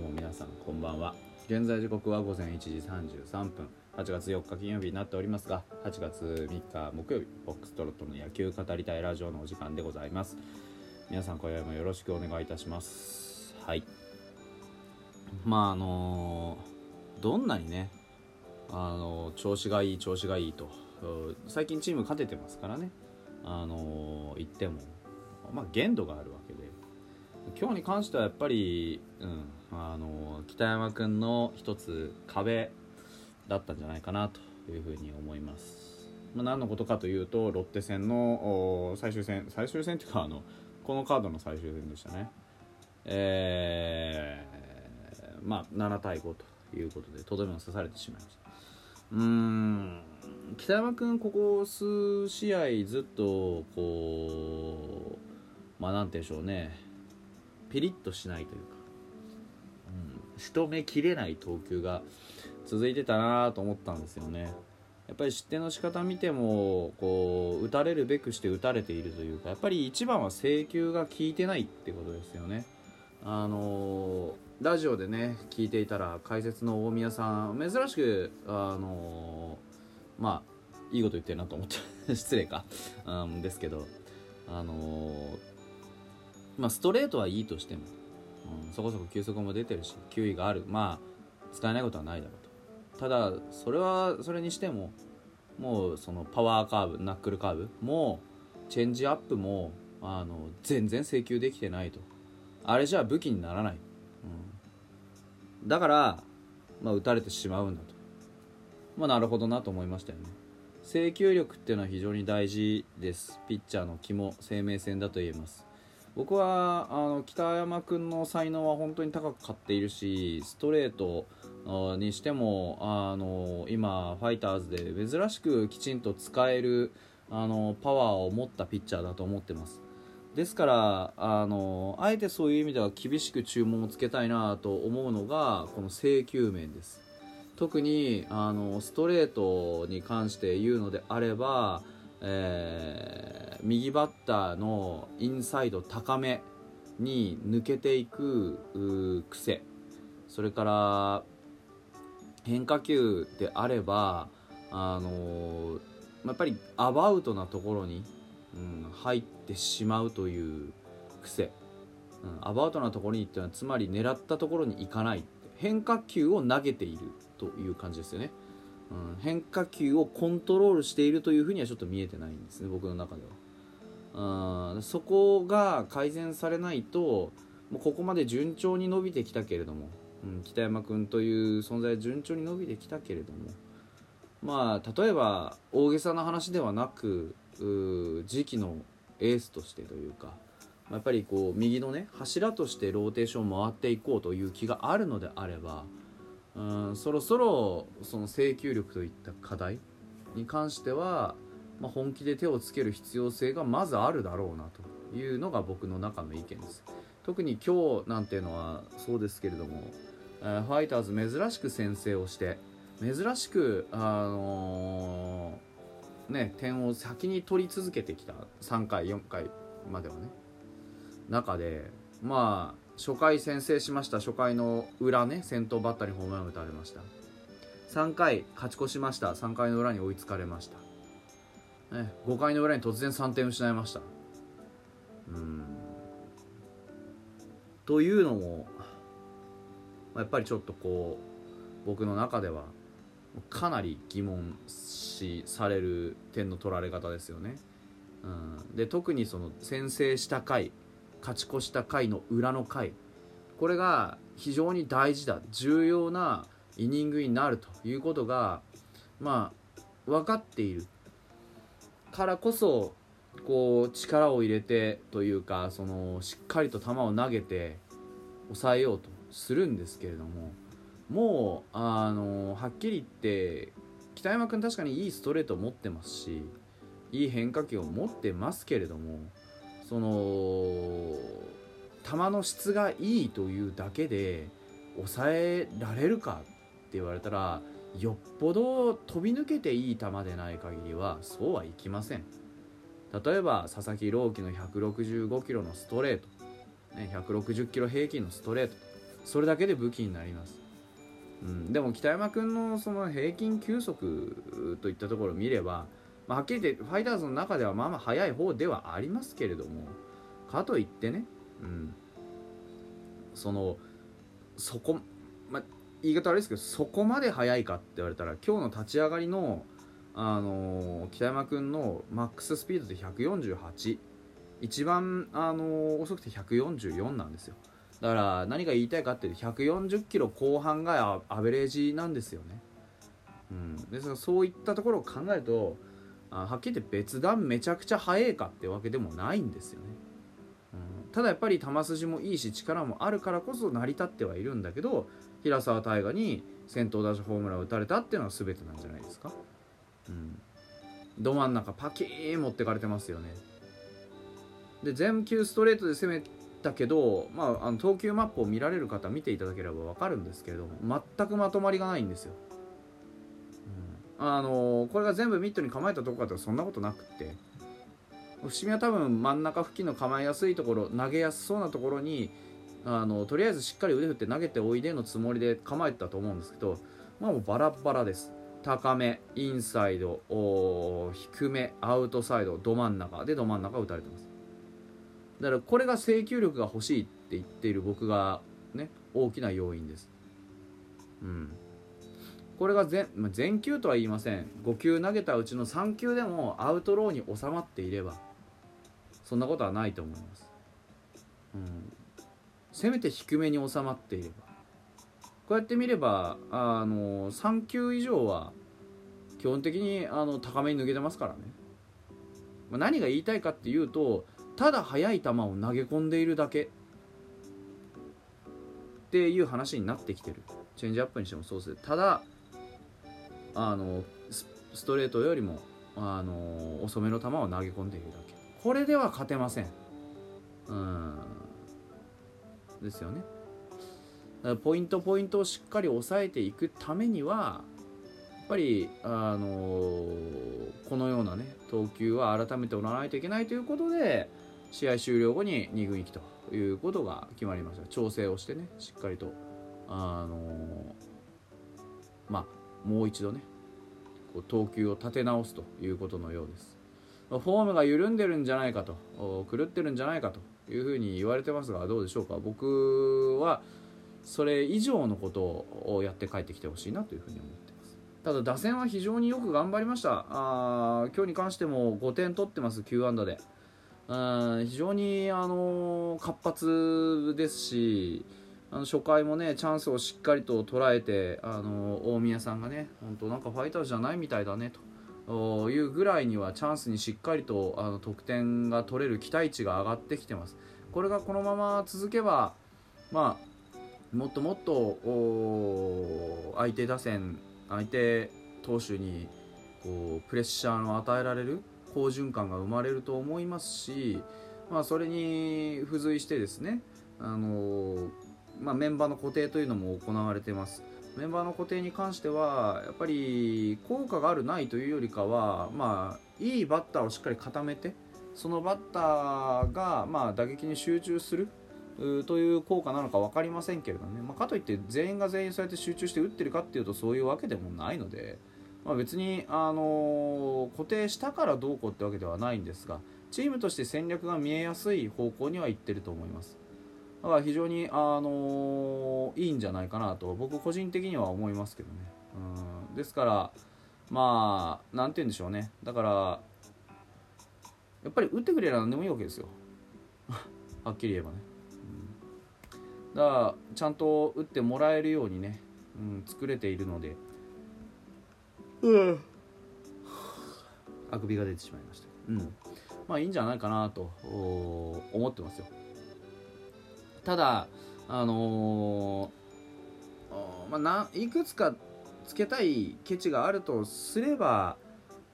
うも皆さんこんばんは。現在時刻は午前1時33分。8月4日金曜日になっておりますが8月3日木曜日フォックストロットの野球語りたいラジオのお時間でございます。皆さん今宵もよろしくお願いいたします。はい。まああのどんなにねあの調子がいい調子がいいと最近チーム勝ててますからね。あの言ってもまあ限度があるわけで。今日に関してはやっぱり、うん、あの北山君の一つ壁だったんじゃないかなというふうに思います、まあ、何のことかというとロッテ戦の最終戦最終戦というかあのこのカードの最終戦でしたね。えー、まあ7対5ということでとどめを刺されてしまいました。うーん北山君ここ数試合ずっとこうまあなんて言うんでしょうね。ピリッとしないというか、うん、仕留めきれない投球が続いてたなと思ったんですよね。やっぱり失点の仕方見てもこう打たれるべくして打たれているというかやっぱり一番は制球が効いてないってことですよね。あのラジオでね聞いていたら解説の大宮さん珍しくあのまあいいこと言ってるなと思って 失礼か、うん、ですけどあのまあストレートはいいとしても、うん、そこそこ球速も出てるし球威がある。まあ使えないことはないだろうと。ただそれはそれにしてももうそのパワーカーブナックルカーブもチェンジアップもあの全然制球できてないと。あれじゃ武器にならない、うん、だから、まあ、打たれてしまうんだと。まあなるほどなと思いましたよね。制球力っていうのは非常に大事です。ピッチャーの肝生命線だと言えます。僕はあの北山君の才能は本当に高く買っているしストレートにしてもあの今ファイターズで珍しくきちんと使えるあのパワーを持ったピッチャーだと思ってます。ですからあのあえてそういう意味では厳しく注文をつけたいなと思うのがこの制球面です。特にあのストレートに関して言うのであれば、えー、右バッターのインサイド高めに抜けていく癖。それから変化球であればあのやっぱりアバウトなところにうん、入ってしまうという癖、うん、アバウトなところにっていうのはつまり狙ったところに行かない変化球を投げているという感じですよね、うん、変化球をコントロールしているというふうにはちょっと見えてないんですね僕の中では。うん。そこが改善されないともうここまで順調に伸びてきたけれども、うん、北山君という存在順調に伸びてきたけれどもまあ例えば大げさな話ではなく時期のエースとしてというかやっぱりこう右のね柱としてローテーションを回っていこうという気があるのであればそろそろその制球力といった課題に関しては、まあ、本気で手をつける必要性がまずあるだろうなというのが僕の中の意見です。特に今日なんていうのはそうですけれども、ファイターズ珍しく先制をして珍しくあのーね、点を先に取り続けてきた3回4回まではね。中でまあ初回先制しました。初回の裏ね先頭バッターにホームラン打たれました。3回勝ち越しました。3回の裏に追いつかれました、ね、5回の裏に突然3点失いました。うん。というのもやっぱりちょっとこう僕の中ではかなり疑問視される点の取られ方ですよね。うん、で特にその先制した回勝ち越した回の裏の回。これが非常に大事だ。重要なイニングになるということがまあ分かっている。からこそこう力を入れてというかそのしっかりと球を投げて抑えようとするんですけれどももうあのはっきり言って北山君確かにいいストレートを持ってますしいい変化球を持ってますけれどもその球の質がいいというだけで抑えられるかって言われたらよっぽど飛び抜けていい球でない限りはそうはいきません。例えば佐々木朗希の165キロのストレート、ね、160キロ平均のストレート。それだけで武器になります。うん、でも北山君のその平均球速といったところを見れば、まあ、はっきり言ってファイターズの中ではまあまあ速い方ではありますけれどもかといってね、うん、そのそこ、まあ、言い方悪いですけどそこまで速いかって言われたら今日の立ち上がりの、あのー、北山君のマックススピードで148一番、あのー、遅くて144なんですよ。だから何が言いたいかっていうと140キロ後半がアベレージなんですよね。うん、ですからそういったところを考えるとあはっきり言って別段めちゃくちゃ速いかってわけでもないんですよね。うん、ただやっぱり球筋もいいし力もあるからこそ成り立ってはいるんだけど平沢大河に先頭打者ホームランを打たれたっていうのは全てなんじゃないですか。うん、ど真ん中パキーン持ってかれてますよね。で全球ストレートで攻めだけど、まあ、あの投球マップを見られる方見ていただければ分かるんですけれども全くまとまりがないんですよ。あのこれが全部ミットに構えたとこかとそんなことなくって。伏見は多分真ん中付近の構えやすいところ投げやすそうなところにあのとりあえずしっかり腕振って投げておいでのつもりで構えてたと思うんですけど、まあ、もうバラバラです。高めインサイド低めアウトサイドど真ん中。でど真ん中打たれてます。だからこれが制球力が欲しいって言っている僕がね大きな要因です。うん。これが全,、まあ、全球とは言いません。5球投げたうちの3球でもアウトローに収まっていればそんなことはないと思います、うん、せめて低めに収まっていれば。こうやって見ればあの3球以上は基本的にあの高めに抜けてますからね、まあ、何が言いたいかっていうとただ速い球を投げ込んでいるだけ。っていう話になってきてる。チェンジアップにしてもそうです。ただあのストレートよりもあの遅めの球を投げ込んでいるだけ。これでは勝てません。うん。ですよね。ポイントポイントをしっかり抑えていくためにはやっぱり、あのこのようなね投球は改めておらないといけないということで試合終了後に2軍行きということが決まりました。調整をしてねしっかりとあのまあもう一度ねこう投球を立て直すということのようです。フォームが緩んでるんじゃないかと狂ってるんじゃないかというふうに言われてますがどうでしょうか。僕はそれ以上のことをやって帰ってきてほしいなというふうに思ってます。ただ打線は非常によく頑張りました。あ今日に関しても5点取ってます9安打で。非常にあの活発ですしあの初回もねチャンスをしっかりと捉えてあの大宮さんがね本当なんかファイターズじゃないみたいだねというぐらいにはチャンスにしっかりとあの得点が取れる期待値が上がってきてます。これがこのまま続けばまあもっともっと相手打線相手投手にこうプレッシャーを与えられる好循環が生まれると思いますし、まあ、それに付随してですねあの、まあ、メンバーの固定というのも行われてます。メンバーの固定に関してはやっぱり効果があるないというよりかは、まあ、いいバッターをしっかり固めてそのバッターが、まあ、打撃に集中するという効果なのか分かりませんけれどね、まあ、かといって全員が全員そうやって集中して打ってるかっていうとそういうわけでもないので、まあ、別に、あのー、固定したからどうこうってわけではないんですがチームとして戦略が見えやすい方向にはいってると思います。だから非常に、あの、いいんじゃないかなと僕個人的には思いますけどね。うん。ですからまあなんて言うんでしょうね。だからやっぱり打ってくれれば何でもいいわけですよ。はっきり言えばね、うん、だからちゃんと打ってもらえるようにね、うん、作れているのでうん。あくびが出てしまいました。うん。まあいいんじゃないかなと思ってますよ。ただあのー、まあ、ないくつかつけたいケチがあるとすれば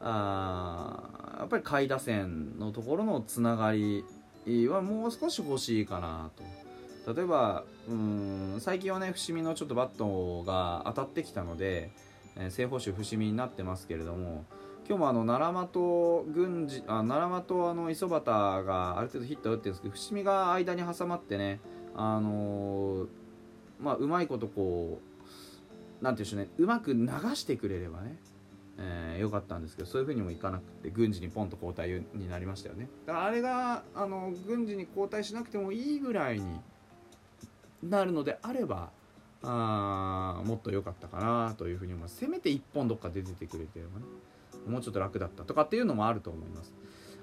あやっぱり下位打線のところのつながりはもう少し欲しいかなと。例えばうん最近はね伏見のちょっとバットが当たってきたのでえー、正捕手伏見になってますけれども今日もあの奈良間と郡司あ奈良間とあの磯端がある程度ヒット打ってるんですけど伏見が間に挟まってね、あの、まあ、うまいことこうなんていうんでしょうね。うまく流してくれればねえー、よかったんですけどそういうふうにもいかなくて軍事にポンと交代になりましたよね。だからあれがあの軍事に交代しなくてもいいぐらいになるのであればあもっと良かったかなというふうに思います。せめて1本どっかで出てくれてればねもうちょっと楽だったとかっていうのもあると思います。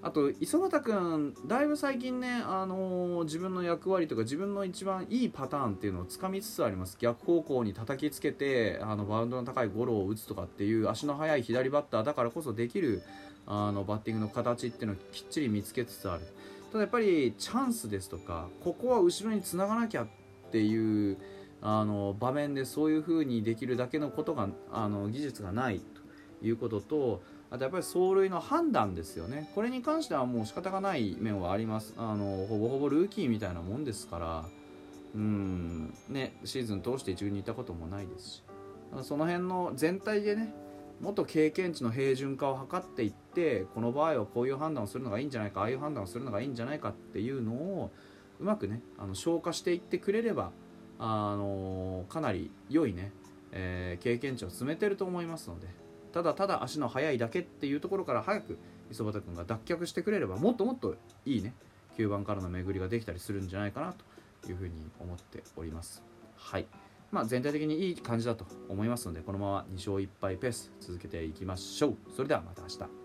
あと磯畑君だいぶ最近ね、あのー、自分の役割とか自分の一番いいパターンっていうのをつかみつつあります。逆方向に叩きつけてあのバウンドの高いゴロを打つとかっていう足の速い左バッターだからこそできるあのバッティングの形っていうのをきっちり見つけつつある。ただやっぱりチャンスですとかここは後ろにつながなきゃっていうあの場面でそういう風にできるだけのことがあの技術がないということとあとやっぱり走塁の判断ですよね。これに関してはもう仕方がない面はあります。あのほぼほぼルーキーみたいなもんですから。うん。ねシーズン通して一軍にいたこともないですし。その辺の全体でねもっと経験値の平準化を図っていってこの場合はこういう判断をするのがいいんじゃないかああいう判断をするのがいいんじゃないかっていうのをうまくねあの消化していってくれればあのかなり良いね、えー、経験値を積めてると思いますので。ただただ足の速いだけっていうところから早く磯畑君が脱却してくれればもっともっといいね9番からの巡りができたりするんじゃないかなというふうに思っております。はい。まあ全体的にいい感じだと思いますのでこのまま2勝1敗ペース続けていきましょう。それではまた明日。